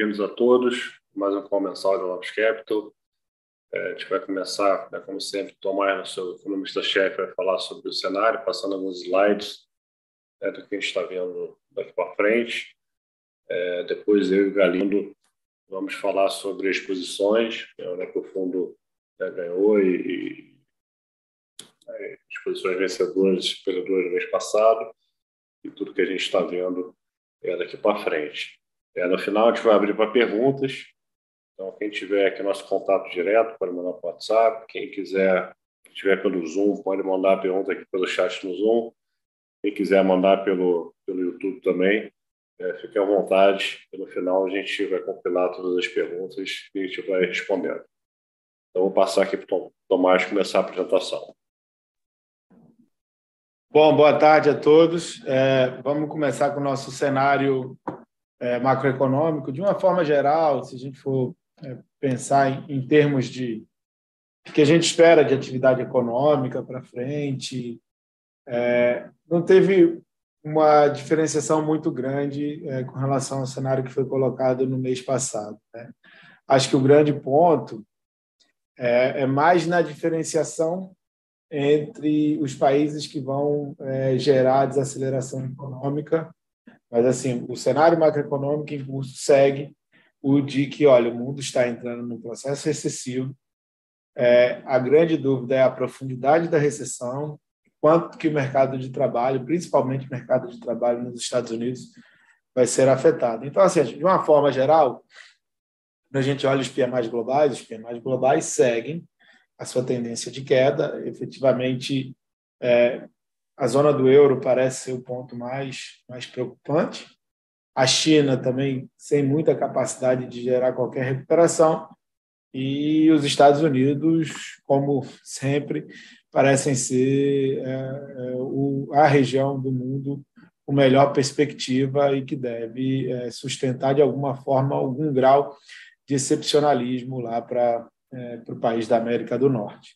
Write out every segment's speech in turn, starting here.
bem-vindos a todos. Mais um comensal do Lopes Capital. É, a gente vai começar, né, como sempre, Tomás, nosso economista-chefe, vai falar sobre o cenário, passando alguns slides né, do que a gente está vendo daqui para frente. É, depois eu e o Galindo vamos falar sobre as posições, né, que o fundo né, ganhou e, e é, as posições vencedoras e perdedoras do mês passado e tudo que a gente está vendo é, daqui para frente. É, no final, a gente vai abrir para perguntas. Então, quem tiver aqui nosso contato direto, pode mandar para WhatsApp. Quem quiser, estiver pelo Zoom, pode mandar a pergunta aqui pelo chat no Zoom. Quem quiser mandar pelo, pelo YouTube também, é, fique à vontade. E no final, a gente vai compilar todas as perguntas e a gente vai respondendo. Então, vou passar aqui para o Tomás começar a apresentação. Bom, boa tarde a todos. É, vamos começar com o nosso cenário é, macroeconômico. De uma forma geral, se a gente for é, pensar em, em, termos de que a gente espera de atividade econômica para frente, é, não teve uma diferenciação muito grande é, com relação ao cenário que foi colocado no mês passado. Né? Acho que o grande ponto é, é mais na diferenciação entre os países que vão é, gerar desaceleração econômica. Mas, assim, o cenário macroeconômico em curso segue o de que, olha, o mundo está entrando num processo recessivo. É, a grande dúvida é a profundidade da recessão, quanto que o mercado de trabalho, principalmente o mercado de trabalho nos Estados Unidos, vai ser afetado. Então, assim, de uma forma geral, quando a gente olha os PMIs globais, os PMIs globais seguem a sua tendência de queda. Efetivamente, é, a zona do euro parece ser o ponto mais, mais preocupante. A China também sem muita capacidade de gerar qualquer recuperação. E os Estados Unidos, como sempre, parecem ser é, é, a região do mundo com melhor perspectiva e que deve é, sustentar de alguma forma algum grau de excepcionalismo lá para para o país da América do Norte.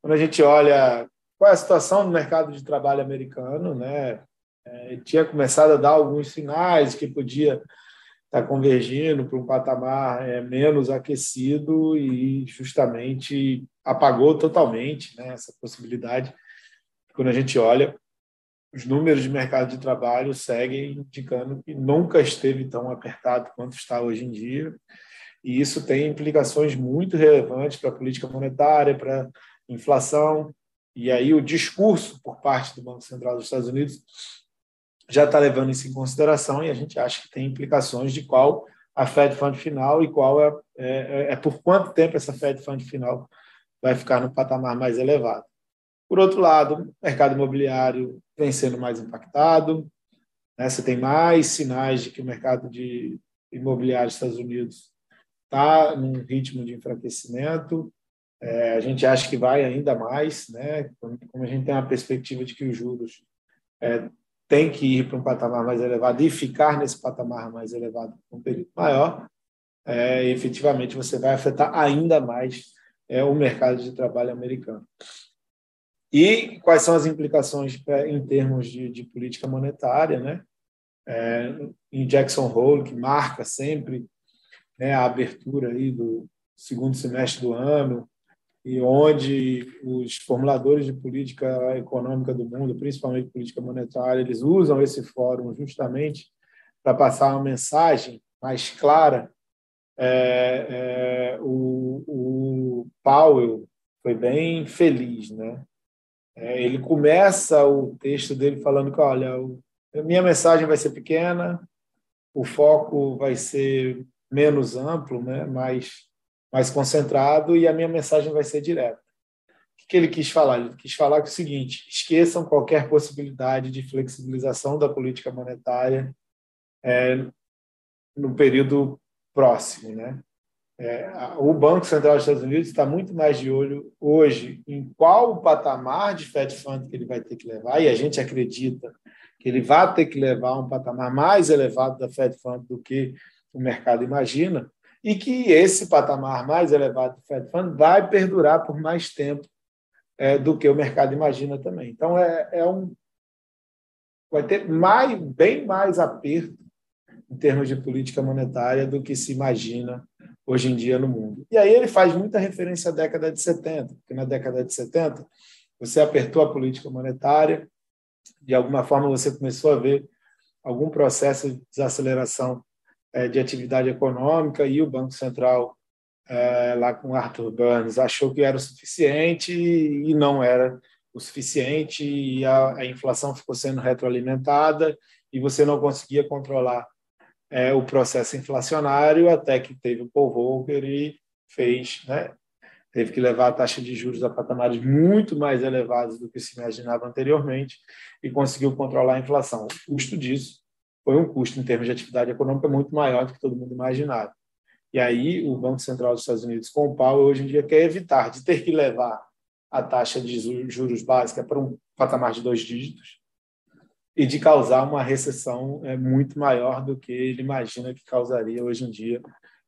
Quando a gente olha qual é a situação do mercado de trabalho americano, né, é, tinha começado a dar alguns sinais que podia estar tá convergindo para um patamar é, menos aquecido e justamente apagou totalmente né, essa possibilidade. Quando a gente olha, os números de mercado de trabalho seguem indicando que nunca esteve tão apertado quanto está hoje em dia e isso tem implicações muito relevantes para a política monetária, para a inflação, e aí o discurso por parte do Banco Central dos Estados Unidos já está levando isso em consideração e a gente acha que tem implicações de qual a Fed Fund final e qual é, é, é por quanto tempo essa Fed Fund final vai ficar no patamar mais elevado. Por outro lado, o mercado imobiliário vem sendo mais impactado, né? você tem mais sinais de que o mercado de imobiliário dos Estados Unidos está num ritmo de enfraquecimento. É, a gente acha que vai ainda mais, né? Como a gente tem uma perspectiva de que os juros é, tem que ir para um patamar mais elevado e ficar nesse patamar mais elevado por um período maior, é, efetivamente você vai afetar ainda mais é, o mercado de trabalho americano. E quais são as implicações em termos de, de política monetária, né? É, em Jackson Hole, que marca sempre né, a abertura aí do segundo semestre do ano, e onde os formuladores de política econômica do mundo, principalmente política monetária, eles usam esse fórum justamente para passar uma mensagem mais clara. É, é, o, o Powell foi bem feliz, né? É, ele começa o texto dele falando que, olha, a minha mensagem vai ser pequena, o foco vai ser menos amplo, né, mais, mais concentrado, e a minha mensagem vai ser direta. O que ele quis falar? Ele quis falar que é o seguinte: esqueçam qualquer possibilidade de flexibilização da política monetária é, no período próximo. Né? É, o Banco Central dos Estados Unidos está muito mais de olho hoje em qual o patamar de Fed Fund que ele vai ter que levar, e a gente acredita que ele vai ter que levar um patamar mais elevado da Fed Fund do que o mercado imagina, e que esse patamar mais elevado do Fed Fund vai perdurar por mais tempo é, do que o mercado imagina também. Então, é, é um, vai ter mais, bem mais aperto em termos de política monetária do que se imagina hoje em dia no mundo. E aí ele faz muita referência à década de 70, porque na década de 70 você apertou a política monetária, de alguma forma você começou a ver algum processo de desaceleração de atividade econômica e o Banco Central, é, lá com Arthur Burns, achou que era o suficiente e não era o suficiente e a, a inflação ficou sendo retroalimentada e você não conseguia controlar é, o processo inflacionário até que teve o Paul Volcker e fez, né, teve que levar a taxa de juros a patamares muito mais elevados do que se imaginava anteriormente e conseguiu controlar a inflação. O custo disso foi um custo em termos de atividade econômica muito maior do que todo mundo imaginava. E aí o Banco Central dos Estados Unidos, com o Powell, hoje em dia quer evitar de ter que levar a taxa de juros básica para um patamar de dois dígitos e de causar uma recessão é, muito maior do que ele imagina que causaria hoje em dia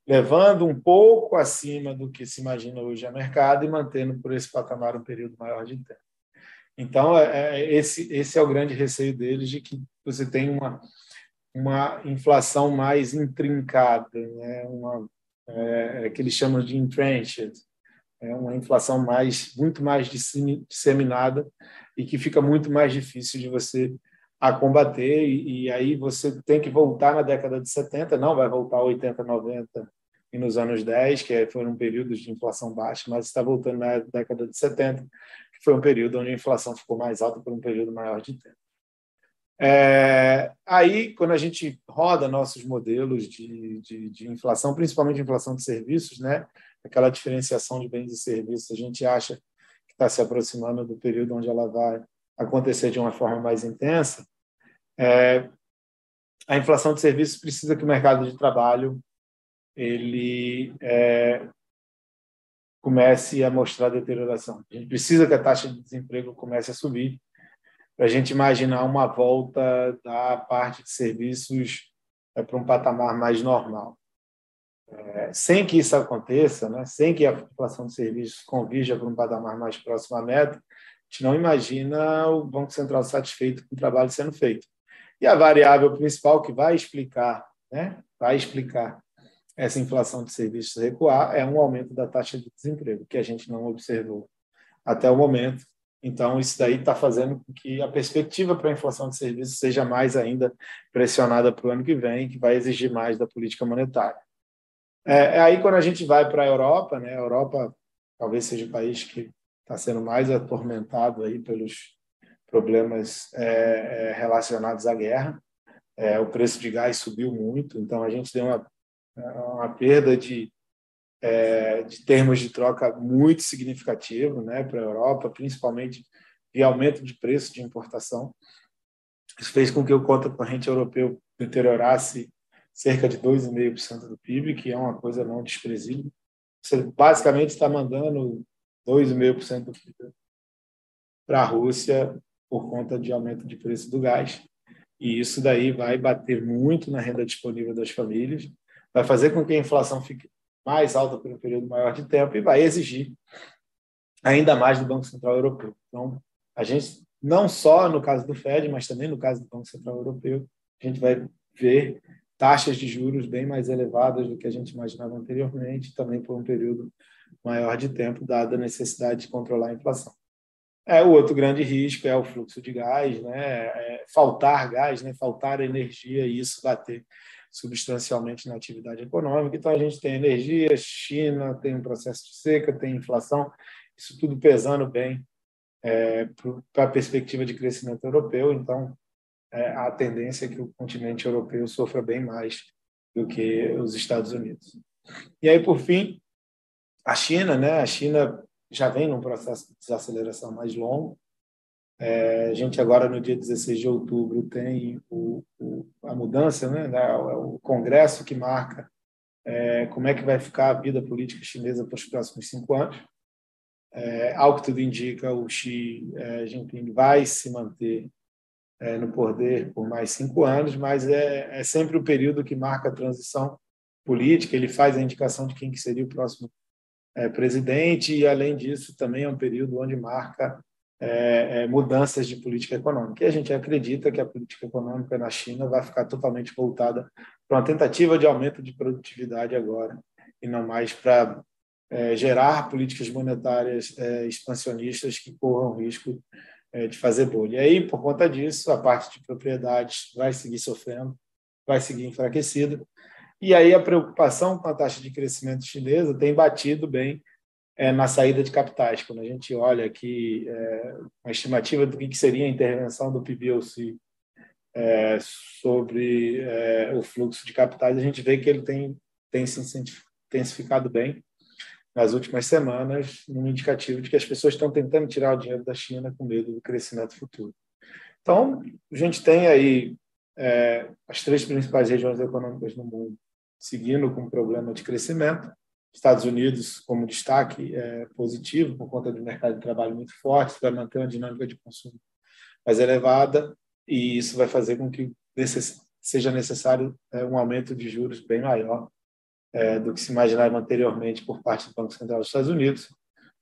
levando um pouco acima do que se imagina hoje a mercado e mantendo por esse patamar um período maior de tempo. Então, é, é, esse, esse é o grande receio deles, de que você tem uma, uma inflação mais intrincada, né? uma, é, é que eles chamam de entrenched, é uma inflação mais muito mais disseminada e que fica muito mais difícil de você a combater e, e, aí você tem que voltar na década de 70, não vai voltar 80, 90 e nos anos 10, que foram períodos de inflação baixa, mas está voltando na década de 70, que foi um período onde a inflação ficou mais alta por um período maior de tempo. É, aí, quando a gente roda nossos modelos de, de, de, inflação, principalmente inflação de serviços, né, aquela diferenciação de bens e serviços, a gente acha que está se aproximando do período onde ela vai acontecer de uma forma mais intensa. É, a inflação de serviços precisa que o mercado de trabalho ele é, comece a mostrar deterioração. A gente precisa que a taxa de desemprego comece a subir para a gente imaginar uma volta da parte de serviços é, para um patamar mais normal. É, sem que isso aconteça, né, sem que a inflação de serviços convirja para um patamar mais próximo à meta, a gente não imagina o Banco Central satisfeito com o trabalho sendo feito. E a variável principal que vai explicar, né, vai explicar essa inflação de serviços recuar é um aumento da taxa de desemprego, que a gente não observou até o momento. Então, isso daí está fazendo com que a perspectiva para a inflação de serviços seja mais ainda pressionada para o ano que vem, que vai exigir mais da política monetária. É, é aí quando a gente vai para a Europa, né? A Europa talvez seja o país que está sendo mais atormentado aí pelos problemas é, é, relacionados à guerra. É, o preço de gás subiu muito, então a gente tem uma uma perda de, é, de termos de troca muito significativo né, para a Europa, principalmente de aumento de preço de importação. Isso fez com que o conta corrente europeu deteriorasse cerca de 2,5% do PIB, que é uma coisa não desprezível. Você basicamente está mandando 2,5% do PIB para a Rússia por conta de aumento de preço do gás. E isso daí vai bater muito na renda disponível das famílias vai fazer com que a inflação fique mais alta por um período maior de tempo e vai exigir ainda mais do Banco Central Europeu. Então, a gente, não só no caso do Fed, mas também no caso do Banco Central Europeu, a gente vai ver taxas de juros bem mais elevadas do que a gente imaginava anteriormente, também por um período maior de tempo, dada a necessidade de controlar a inflação. É, o outro grande risco é o fluxo de gás, né? É faltar gás, né? faltar energia e isso bater substancialmente na atividade econômica. Então, a gente tem energia, China tem um processo de seca, tem inflação, isso tudo pesando bem é, para a perspectiva de crescimento europeu. Então, é, a tendência é que o continente europeu sofra bem mais do que os Estados Unidos. E aí, por fim, a China, né? A China já vem num processo de desaceleração mais longo, é, a gente agora, no dia 16 de outubro, tem o, o, a mudança, né, o Congresso que marca é, como é que vai ficar a vida política chinesa para os próximos cinco anos. É, ao que tudo indica, o Xi é, Jinping vai se manter é, no poder por mais cinco anos, mas é, é sempre o período que marca a transição política. Ele faz a indicação de quem que seria o próximo é, presidente e, além disso, também é um período onde marca é, é, mudanças de política econômica. E a gente acredita que a política econômica na China vai ficar totalmente voltada para uma tentativa de aumento de produtividade agora, e não mais para é, gerar políticas monetárias é, expansionistas que corram risco é, de fazer bolha. E aí, por conta disso, a parte de propriedades vai seguir sofrendo, vai seguir enfraquecida. E aí a preocupação com a taxa de crescimento chinesa tem batido bem é, na saída de capitais. Quando a gente olha aqui é, a estimativa do que seria a intervenção do PBOC é, sobre é, o fluxo de capitais, a gente vê que ele tem, tem se intensificado bem nas últimas semanas, um indicativo de que as pessoas estão tentando tirar o dinheiro da China com medo do crescimento futuro. Então, a gente tem aí é, as três principais regiões econômicas no mundo seguindo com problema de crescimento. Estados Unidos, como destaque, é positivo por conta do mercado de trabalho muito forte, vai manter uma dinâmica de consumo mais elevada e isso vai fazer com que seja necessário é, um aumento de juros bem maior é, do que se imaginava anteriormente por parte do Banco Central dos Estados Unidos,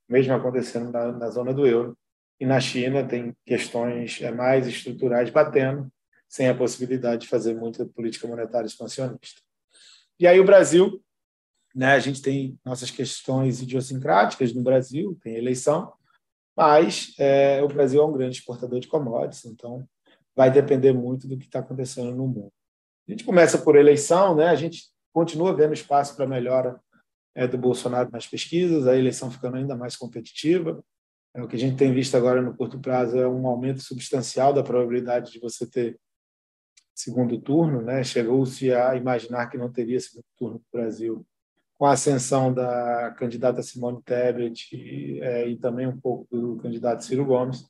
mesmo acontecendo na, na zona do euro. E na China tem questões é, mais estruturais batendo, sem a possibilidade de fazer muita política monetária expansionista. E aí o Brasil, né, a gente tem nossas questões idiosincráticas no Brasil, tem eleição, mas é, o Brasil é um grande exportador de commodities, então vai depender muito do que está acontecendo no mundo. A gente começa por eleição, né? A gente continua vendo espaço para melhora é, do Bolsonaro nas pesquisas, a eleição ficando ainda mais competitiva. É, o que a gente tem visto agora no curto prazo é um aumento substancial da probabilidade de você ter segundo turno, né? Chegou-se a imaginar que não teria segundo turno no Brasil com a ascensão da candidata Simone Tebet e, é, e também um pouco do candidato Ciro Gomes.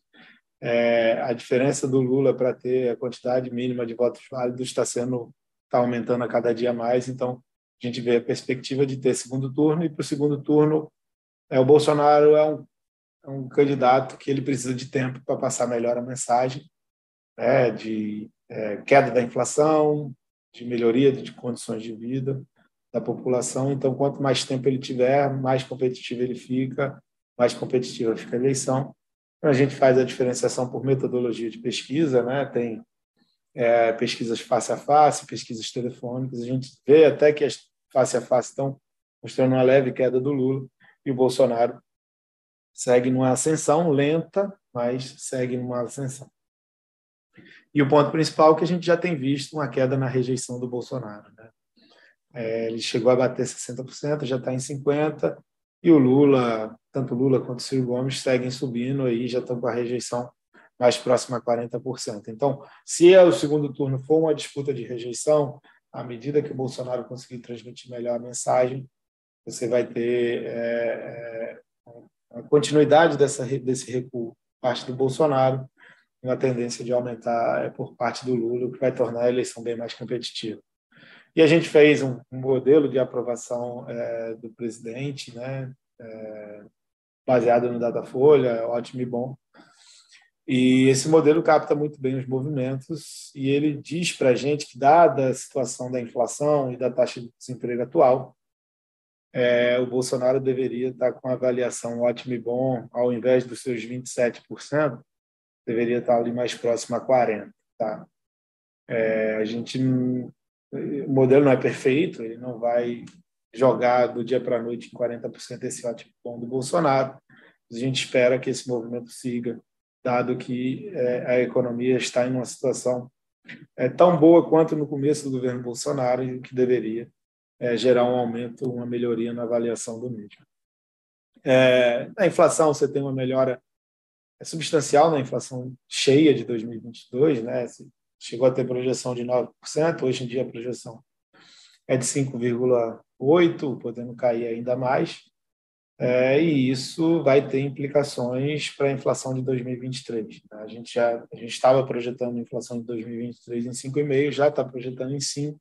É, a diferença do Lula para ter a quantidade mínima de votos válidos está sendo está aumentando a cada dia mais. Então a gente vê a perspectiva de ter segundo turno e para o segundo turno é o Bolsonaro é um, é um candidato que ele precisa de tempo para passar melhor a mensagem, né, de é, queda da inflação, de melhoria de condições de vida da população. Então, quanto mais tempo ele tiver, mais competitivo ele fica, mais competitiva fica a eleição. Então, a gente faz a diferenciação por metodologia de pesquisa, né? Tem é, pesquisas face a face, pesquisas telefônicas. A gente vê até que as face a face estão mostrando uma leve queda do Lula e o Bolsonaro segue numa ascensão lenta, mas segue numa ascensão. E o ponto principal é que a gente já tem visto uma queda na rejeição do Bolsonaro. Né? É, ele chegou a bater 60%, já está em 50%, e o Lula, tanto Lula quanto Ciro Gomes, seguem subindo aí, já estão com a rejeição mais próxima a 40%. Então, se o segundo turno for uma disputa de rejeição, à medida que o Bolsonaro conseguir transmitir melhor a mensagem, você vai ter é, é, a continuidade dessa, desse recuo parte do Bolsonaro uma tendência de aumentar é, por parte do Lula, o que vai tornar a eleição bem mais competitiva. E a gente fez um, um modelo de aprovação é, do presidente, né, é, baseado no Datafolha, ótimo e bom. E esse modelo capta muito bem os movimentos e ele diz para a gente que, dada a situação da inflação e da taxa de desemprego atual, é, o Bolsonaro deveria estar com avaliação ótimo e bom, ao invés dos seus 27%, deveria estar ali mais próximo a 40, tá? É, a gente o modelo não é perfeito, ele não vai jogar do dia para a noite em 40% esse ótimo bom do Bolsonaro. A gente espera que esse movimento siga, dado que é, a economia está em uma situação é, tão boa quanto no começo do governo Bolsonaro e que deveria é, gerar um aumento, uma melhoria na avaliação do mesmo. Na inflação, você tem uma melhora substancial na inflação cheia de 2022, né? Chegou a ter projeção de 9%, hoje em dia a projeção é de 5,8%, podendo cair ainda mais, é, e isso vai ter implicações para a inflação de 2023. Né? A gente já a gente estava projetando a inflação de 2023 em 5,5%, já está projetando em 5%,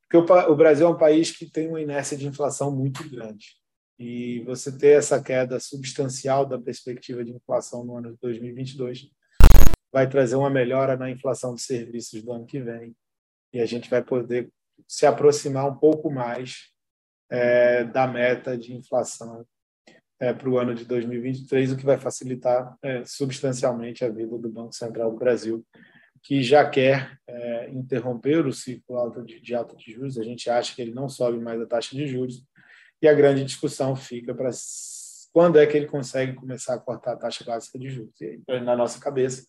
porque o, o Brasil é um país que tem uma inércia de inflação muito grande. E você ter essa queda substancial da perspectiva de inflação no ano de 2022 vai trazer uma melhora na inflação de serviços do ano que vem. E a gente vai poder se aproximar um pouco mais é, da meta de inflação é, para o ano de 2023, o que vai facilitar é, substancialmente a vida do Banco Central do Brasil, que já quer é, interromper o ciclo alto de, de alta de juros. A gente acha que ele não sobe mais a taxa de juros. E a grande discussão fica para quando é que ele consegue começar a cortar a taxa básica de juros. E na nossa cabeça,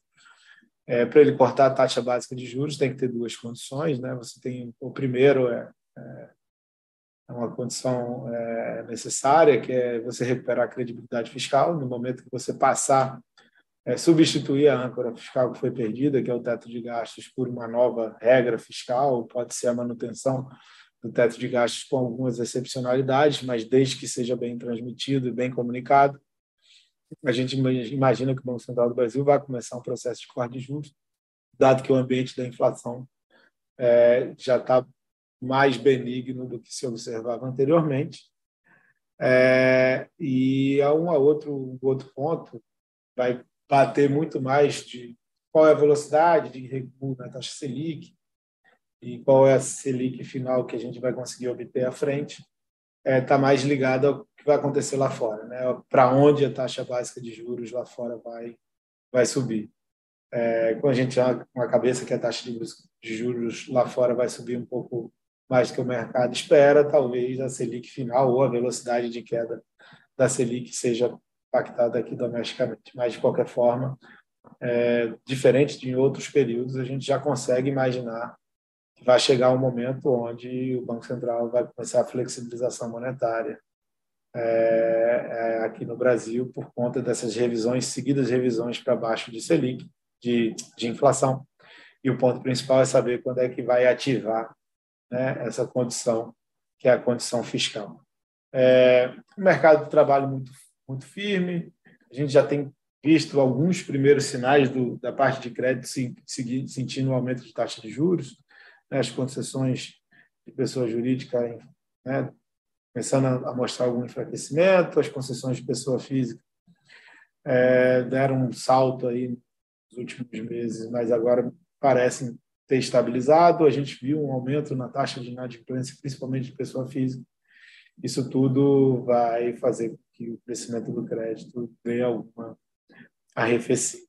é, para ele cortar a taxa básica de juros, tem que ter duas condições. Né? Você tem o primeiro é, é uma condição é, necessária, que é você recuperar a credibilidade fiscal no momento que você passar é, substituir a âncora fiscal que foi perdida, que é o teto de gastos, por uma nova regra fiscal, pode ser a manutenção do teto de gastos com algumas excepcionalidades, mas desde que seja bem transmitido e bem comunicado. A gente imagina que o Banco Central do Brasil vai começar um processo de corte de juros, dado que o ambiente da inflação é, já está mais benigno do que se observava anteriormente. É, e há um outro, um outro ponto, vai bater muito mais de qual é a velocidade de recuo na taxa Selic e qual é a Selic final que a gente vai conseguir obter à frente, está é, tá mais ligado ao que vai acontecer lá fora, né? para onde a taxa básica de juros lá fora vai, vai subir. É, quando a gente tem uma cabeça que a taxa de juros lá fora vai subir um pouco mais do que o mercado espera, talvez a Selic final ou a velocidade de queda da Selic seja impactada aqui domesticamente. Mas, de qualquer forma, é, diferente de outros períodos, a gente já consegue imaginar vai chegar um momento onde o Banco Central vai começar a flexibilização monetária é, é, aqui no Brasil por conta dessas revisões, seguidas revisões para baixo de Selic, de, de inflação. E o ponto principal é saber quando é que vai ativar né, essa condição, que é a condição fiscal. É, o mercado de trabalho muito muito firme. A gente já tem visto alguns primeiros sinais do, da parte de crédito seguir, sentindo o aumento de taxa de juros, né, as concessões de pessoa jurídica né, começando a, mostrar algum enfraquecimento, as concessões de pessoa física é, deram um salto aí nos últimos meses, mas agora parecem ter estabilizado. A gente viu um aumento na taxa de inadimplência, principalmente de pessoa física. Isso tudo vai fazer que o crescimento do crédito dê alguma arrefecida.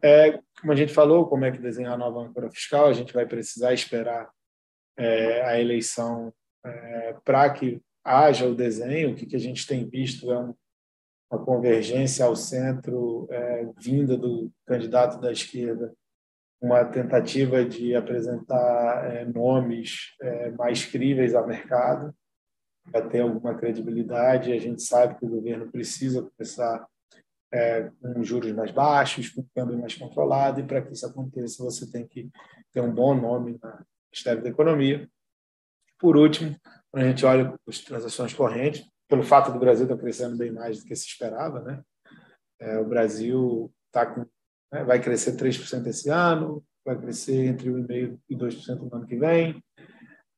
É, como a gente falou, como é que desenhar a nova âncora fiscal, a gente vai precisar esperar é, a eleição é, para que haja o desenho. O que, que a gente tem visto é um, uma convergência ao centro é, vinda do candidato da esquerda, uma tentativa de apresentar é, nomes é, mais críveis ao mercado para ter alguma credibilidade. A gente sabe que o governo precisa começar é, com juros mais baixos, com câmbio mais controlado, e para que isso aconteça, você tem que ter um bom nome no Ministério da Economia. Por último, quando a gente olha as transações correntes, pelo fato do Brasil estar crescendo bem mais do que se esperava, né? É, o Brasil tá com, né, vai crescer 3% esse ano, vai crescer entre 1,5% e 2% no ano que vem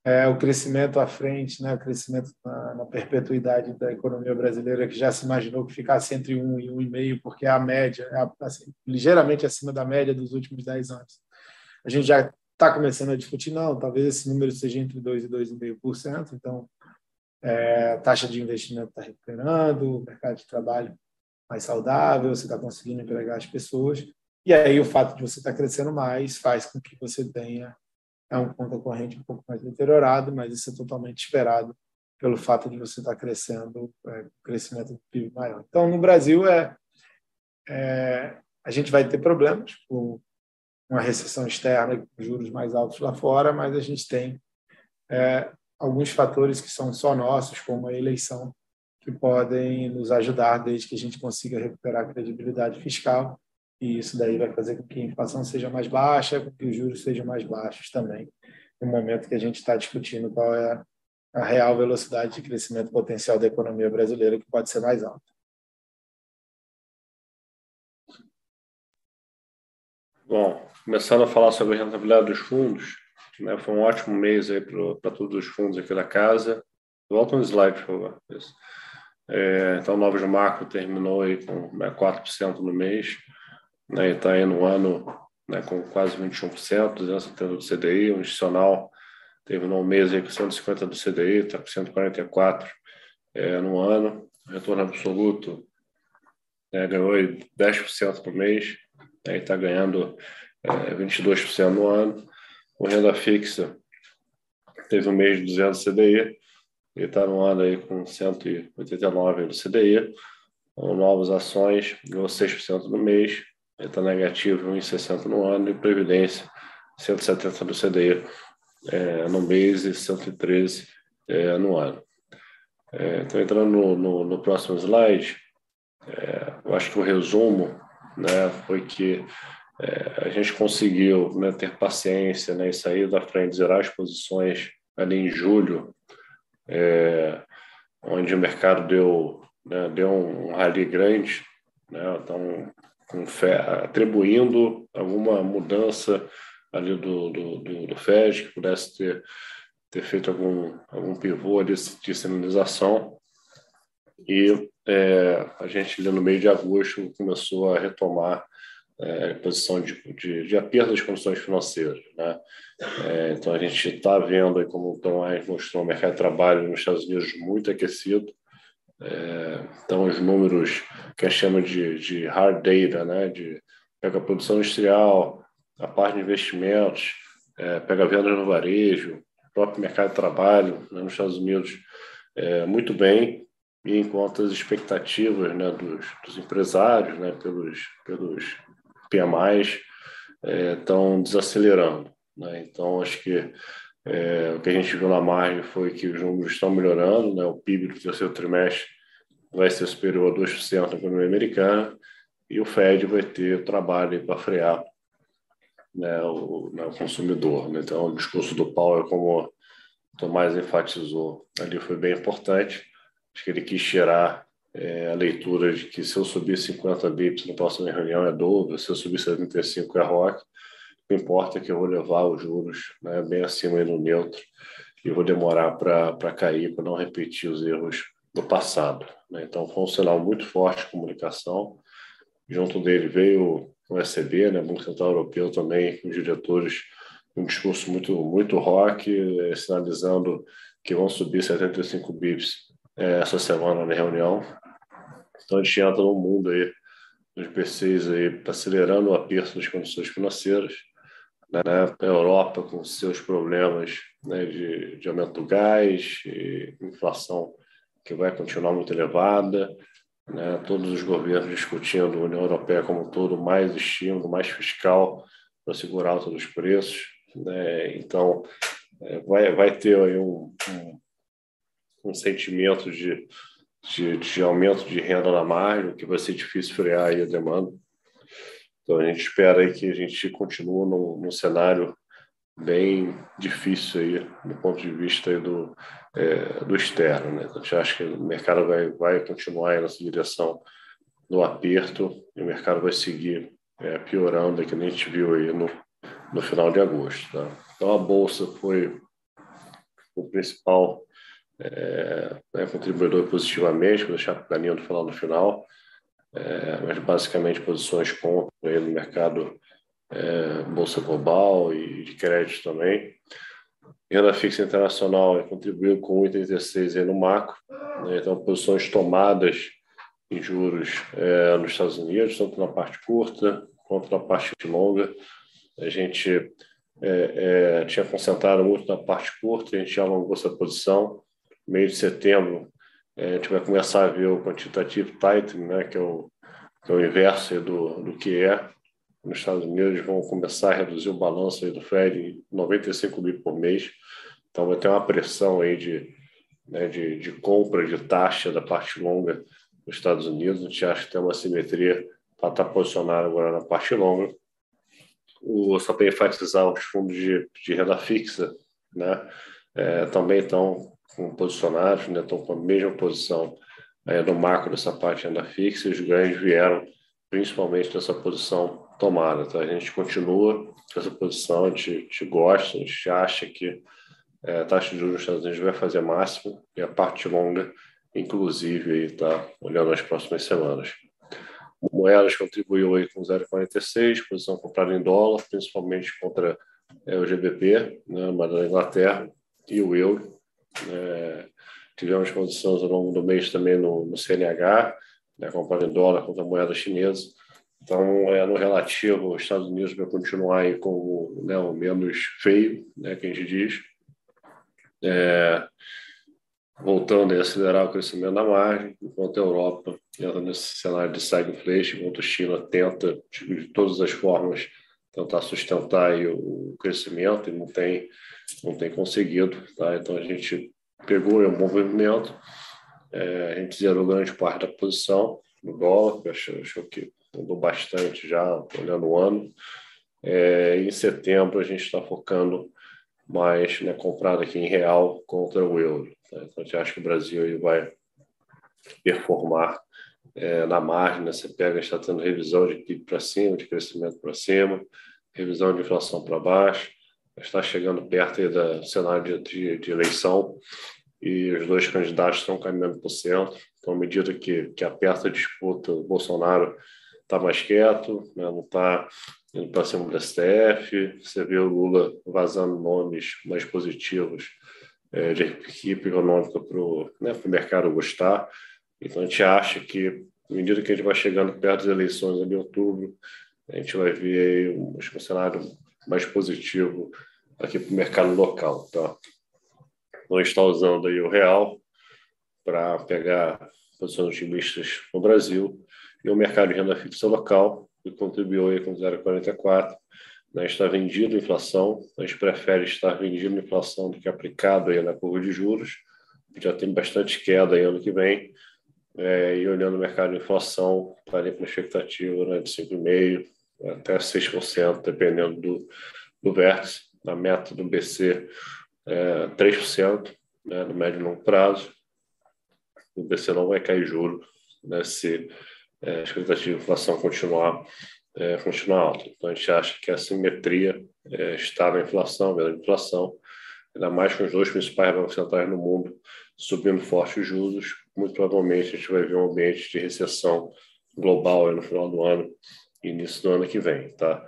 é, o crescimento à frente, né, o crescimento na, na, perpetuidade da economia brasileira, que já se imaginou que ficasse entre 1 e 1,5, porque é a média, é assim, ligeiramente acima da média dos últimos 10 anos. A gente já está começando a discutir, não, talvez esse número seja entre 2 e 2,5%, então é, taxa de investimento está recuperando, o mercado de trabalho mais saudável, você está conseguindo empregar as pessoas, e aí o fato de você estar tá crescendo mais faz com que você tenha é um conta corrente um pouco mais deteriorado, mas isso é totalmente esperado pelo fato de você estar crescendo, é, crescimento do PIB maior. Então, no Brasil, é, é, a gente vai ter problemas com uma recessão externa, juros mais altos lá fora, mas a gente tem é, alguns fatores que são só nossos, como a eleição, que podem nos ajudar desde que a gente consiga recuperar a credibilidade fiscal e isso daí vai fazer com que a inflação seja mais baixa, com que os juros sejam mais baixos também, no momento que a gente está discutindo qual é a real velocidade de crescimento potencial da economia brasileira, que pode ser mais alta. Bom, começando a falar sobre a rentabilidade dos fundos, né, foi um ótimo mês para todos os fundos aqui da casa. Volta um slide, por favor. É, então, o Novos Macro terminou aí com né, 4% no mês né, está aí no ano né, com quase 21%, 270 do CDI, o institucional terminou um mês aí com 150 do CDI, está com 144 é, no ano, retorno absoluto é, ganhou 10% no mês, está né, ganhando é, 22% no ano. O renda fixa teve um mês de 200 CDI e está no ano aí com 189 do CDI. Com novas ações, ganhou 6% no mês, está negativo 1,60 no ano e Previdência 170 do CDI é, no mês e 113 é, no ano. É, então, entrando no, no, no próximo slide, é, eu acho que o resumo né, foi que é, a gente conseguiu né, ter paciência né, e sair da frente, zerar as posições ali em julho, onde o mercado deu, né, deu um rally grande, né, então, atribuindo alguma mudança ali do, do, do, do FED, que pudesse ter, ter feito algum, algum pivô de, de sinalização. E é, a gente, no meio de agosto, começou a retomar é, posição de, de, de aperto das condições financeiras. Né? É, então, a gente está vendo, como o Tomás mostrou, o mercado de trabalho nos Estados Unidos muito aquecido. É, então, os números que a gente chama de, de hard data, né? de pega a produção industrial, a parte de investimentos, é, pega vendas no varejo, próprio mercado de trabalho né, nos Estados Unidos é, muito bem, e enquanto as expectativas né, dos, dos, empresários, né, pelos, pelos PMIs, estão é, desacelerando. Né? Então, acho que é, o que a gente viu na margem foi que os números estão melhorando, né? o PIB do terceiro trimestre vai ser superior a 2% na economia americana, e o Fed vai ter trabalho para frear né, o, né, o consumidor. Né? Então, o discurso do Powell, como o Tomás enfatizou ali, foi bem importante. Acho que ele quis tirar é, a leitura de que se eu subir 50 bips na próxima reunião é dobro, se eu subir 75 é rock. O que importa é que eu vou levar os juros né, bem acima do neutro e vou demorar para cair, para não repetir os erros do passado. Né? Então, foi um sinal muito forte de comunicação. Junto dele veio o ECB, né, Banco Central Europeu também, com diretores, um discurso muito, muito rock, eh, sinalizando que vão subir 75 bips eh, essa semana na reunião. Então, a gente entra num mundo aí, dos PCs aí, acelerando o aperto das condições financeiras, né, a Europa com seus problemas né, de, de aumento do gás, inflação que vai continuar muito elevada, né, todos os governos discutindo, a União Europeia como um todo, mais estímulo, mais fiscal para segurar alta dos preços. Né, então, é, vai, vai ter aí um, um, um sentimento de, de, de, aumento de renda na margem, que vai ser difícil frear a demanda. Então, a gente espera aí que a gente continue num, num cenário bem difícil aí do ponto de vista do é, do externo, né? Então, a gente acha que o mercado vai vai continuar nessa direção do aperto e o mercado vai seguir é, piorando, que a gente viu aí no no final de agosto, tá? Então a bolsa foi o principal é, né, contribuidor positivamente, vou deixar para o Danilo falar no final, é, mas basicamente posições contra aí no mercado é, Bolsa Global e de crédito também. Renda fixa internacional contribuiu com 1,86 no macro, né? então posições tomadas em juros é, nos Estados Unidos, tanto na parte curta quanto na parte longa. A gente é, é, tinha concentrado muito na parte curta, a gente alongou essa posição. Meio de setembro, é, a gente vai começar a ver o quantitative tightening, né, que, é o, que é o inverso do, do que é nos Estados Unidos vão começar a reduzir o balanço do Fed em 95 mil por mês. Então vai ter uma pressão aí de, né, de, de compra de taxa da parte longa dos Estados Unidos. A gente acha que tem uma simetria para estar posicionado agora na parte longa. O, só para enfatizar os fundos de, de renda fixa, né, é, também estão posicionados, né, estão com a mesma posição é, no macro dessa parte de renda fixa os ganhos vieram principalmente dessa posição tomada. Tá? A gente continua com essa posição, a gente, a gente gosta, a gente acha que é, a taxa de juros nos Estados Unidos vai fazer máximo e a parte longa, inclusive, está olhando as próximas semanas. Moedas contribuiu aí com 0,46, posição comprada em dólar, principalmente contra é, o GBP, né, da Inglaterra, e o euro. É, tivemos posições ao longo do mês também no, no CNH, né, comprado em dólar contra a moeda chinesa Então, é, no relativo, os Estados Unidos vai continuar aí como né, o menos feio, né, que a gente diz, é, voltando a acelerar o crescimento da margem, enquanto a Europa entra nesse cenário de stagflation, enquanto a China tenta, de todas as formas, tentar sustentar o crescimento e não tem, não tem conseguido. Tá? Então, a gente pegou um bom movimento, é, a gente zerou grande parte da posição no dólar, acho, acho que mudou bastante já, olhando o ano. É, em setembro, a gente está focando mais né, comprado aqui em real contra o euro. Tá? Então, a gente acha que o Brasil vai performar é, na margem. Né? Você pega, está tendo revisão de PIB para cima, de crescimento para cima, revisão de inflação para baixo. Está chegando perto do cenário de, de, de eleição e os dois candidatos estão caminhando para o centro. Então, à medida que, que aperta a disputa, o Bolsonaro está mais quieto, né? não está indo para cima do STF. Você vê o Lula vazando nomes mais positivos é, de equipe econômica para o né, mercado gostar. Então, a gente acha que, à medida que a gente vai chegando perto das eleições em outubro, a gente vai ver um, um cenário mais positivo aqui para o mercado local. Tá? Não está usando aí o real para pegar posições otimistas no Brasil e o mercado de renda fixa local, que contribuiu aí com 0,44, né, está vendido a inflação, a gente prefere estar vendido a inflação do que aplicado aí na curva de juros, já tem bastante queda aí ano que vem, é, e olhando o mercado de inflação, estaria com uma expectativa né, de 5,5% até 6%, dependendo do, do vértice. A meta do BC é 3%, né, no médio e longo prazo. O BC não vai cair juro né, se é, a expectativa de inflação continuar, é, continuar alta. Então, a gente acha que a simetria é, está na inflação, vendo a inflação, ainda mais com os dois principais bancos centrais no mundo subindo forte os juros, muito provavelmente a gente vai ver um ambiente de recessão global no final do ano e início do ano que vem, tá?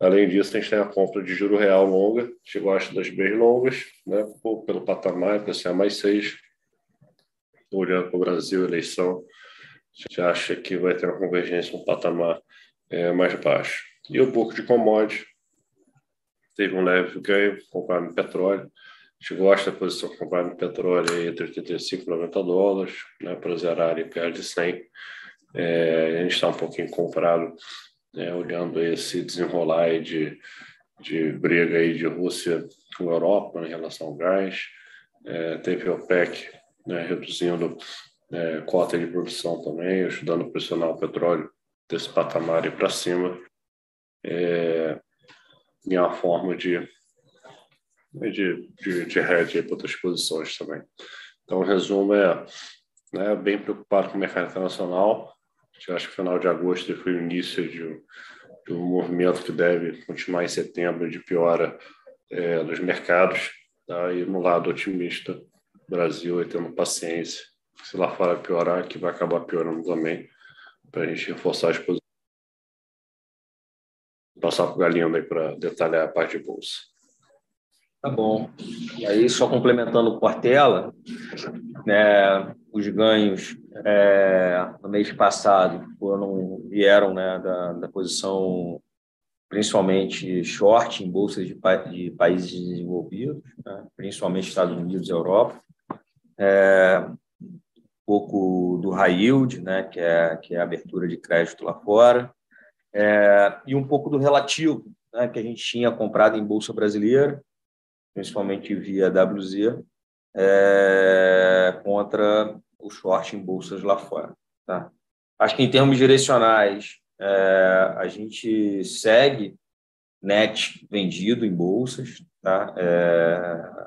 Além disso, a gente tem a compra de juro real longa, a gente gosta das bem longas, né, pelo patamar, para ser mais seis, olhando para o Brasil, eleição, gente acha que vai ter uma convergência, um patamar é, mais baixo. E o pouco de commodity teve um leve ganho comprado no petróleo. A gente gosta da posição comprada no petróleo entre 85 e 90 dólares, né, para zerar e perto de 100. É, a gente está um pouquinho comprado, né, olhando esse desenrolar de, de briga aí de Rússia com a Europa né, em relação ao gás. É, teve o OPEC né, reduzindo é, cota de produção também, ajudando a pressionar o petróleo desse patamar para cima, é, em uma forma de, de, de, de hedge para outras posições também. Então, o resumo é né, bem preocupado com o mercado internacional. Eu acho que final de agosto foi o início de de um movimento que deve continuar em setembro de piora é, dos mercados. Tá? E no lado otimista, Brasil tendo paciência se lá fora piorar, que vai acabar piorando também, para a gente reforçar as posições. Passar para o Galinho aí para detalhar a parte de bolsa. Tá bom. E aí, só complementando o Portela, né, os ganhos é, no mês passado foram, vieram né, da, da posição principalmente short em bolsas de, de países desenvolvidos, né, principalmente Estados Unidos e Europa. É, pouco do high yield, né, que é, que é a abertura de crédito lá fora, é, e um pouco do relativo, né, que a gente tinha comprado em bolsa brasileira, principalmente via WZ, é, contra o short em bolsas lá fora. Tá? Acho que em termos direcionais, é, a gente segue net vendido em bolsas, tá? É,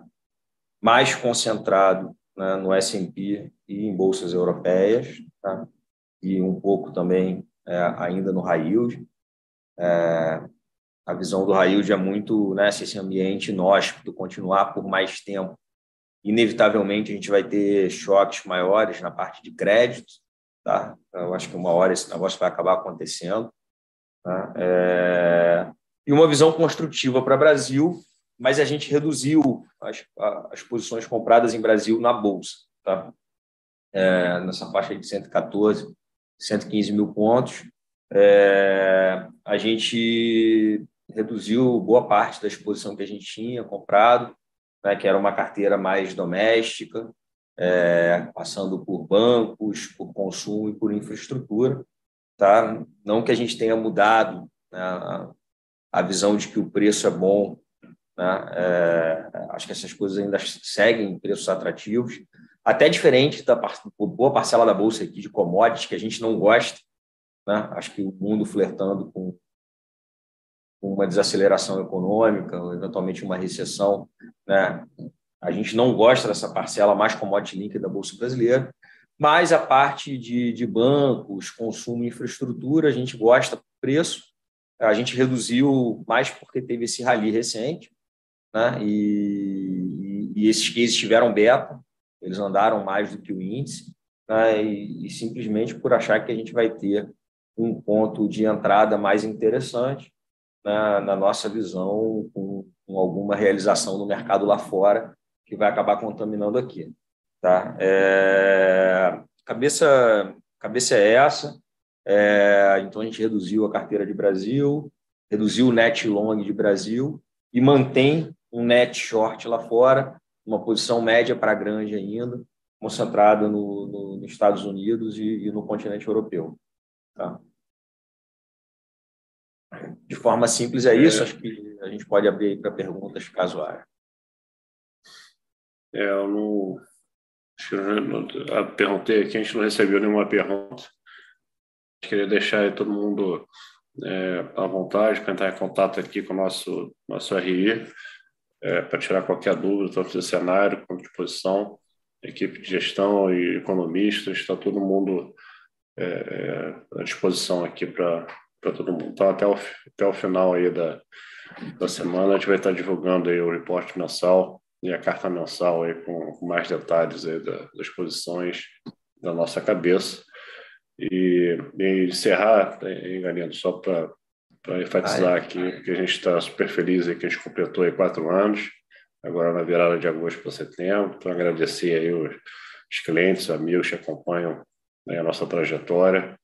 mais concentrado né, no S&P e em bolsas europeias, tá? e um pouco também é, ainda no high yield. É, a visão do high yield é muito né, se esse ambiente inóspito continuar por mais tempo, inevitavelmente a gente vai ter choques maiores na parte de crédito. Tá? Eu acho que uma hora esse negócio vai acabar acontecendo. Tá? É, e uma visão construtiva para o Brasil, mas a gente reduziu as, as posições compradas em Brasil na bolsa, tá? É, nessa faixa de 114, 115 mil pontos. é, a gente reduziu boa parte da exposição que a gente tinha comprado, né, que era uma carteira mais doméstica, é, passando por bancos, por consumo e por infraestrutura. Tá? Não que a gente tenha mudado né, a, visão de que o preço é bom, né? É, acho que essas coisas ainda seguem preços atrativos, até diferente da boa parcela da bolsa aqui de commodities que a gente não gosta. Né? Acho que o mundo flertando com uma desaceleração econômica, eventualmente uma recessão, né? A gente não gosta dessa parcela mais commodity link da bolsa brasileira, mas a parte de, de bancos, consumo infraestrutura, a gente gosta do preço. A gente reduziu mais porque teve esse rally recente, né? E, e, e esses cases tiveram beta, eles andaram mais do que o índice, né? e, e simplesmente por achar que a gente vai ter um ponto de entrada mais interessante na, na nossa visão, com, com, alguma realização no mercado lá fora que vai acabar contaminando aqui. Tá? É, cabeça, cabeça é essa. É, então, a gente reduziu a carteira de Brasil, reduziu o net long de Brasil e mantém um net short lá fora, uma posição média para grande ainda, concentrada no, no, nos Estados Unidos e, e no continente europeu. Tá? De forma simples é isso, é. acho que a gente pode abrir para perguntas caso haja. É, eu não, eu perguntei aqui, a gente não recebeu nenhuma pergunta. Queria deixar todo mundo é, à vontade para entrar em contato aqui com o nosso, nosso RI, é, para tirar qualquer dúvida, tanto de cenário quanto de posição. Equipe de gestão e economistas, está todo mundo é, é à disposição aqui para todo mundo. Então, até o, até o final aí da, da semana, a gente vai estar divulgando aí o reporte mensal e a carta mensal aí com, com mais detalhes aí da, das posições da nossa cabeça. E, e encerrar, Galindo, só para enfatizar Ai. aqui que a gente está super feliz aí que a gente completou aí quatro anos, agora na virada de agosto para setembro. Então, agradecer aí os, os clientes, amigos que acompanham né, a nossa trajetória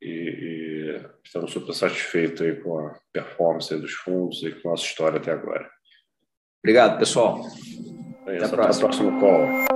e, e estamos super satisfeitos aí com a performance dos fundos e com a nossa história até agora. Obrigado, pessoal. É isso, até, a próxima. Até a próxima call.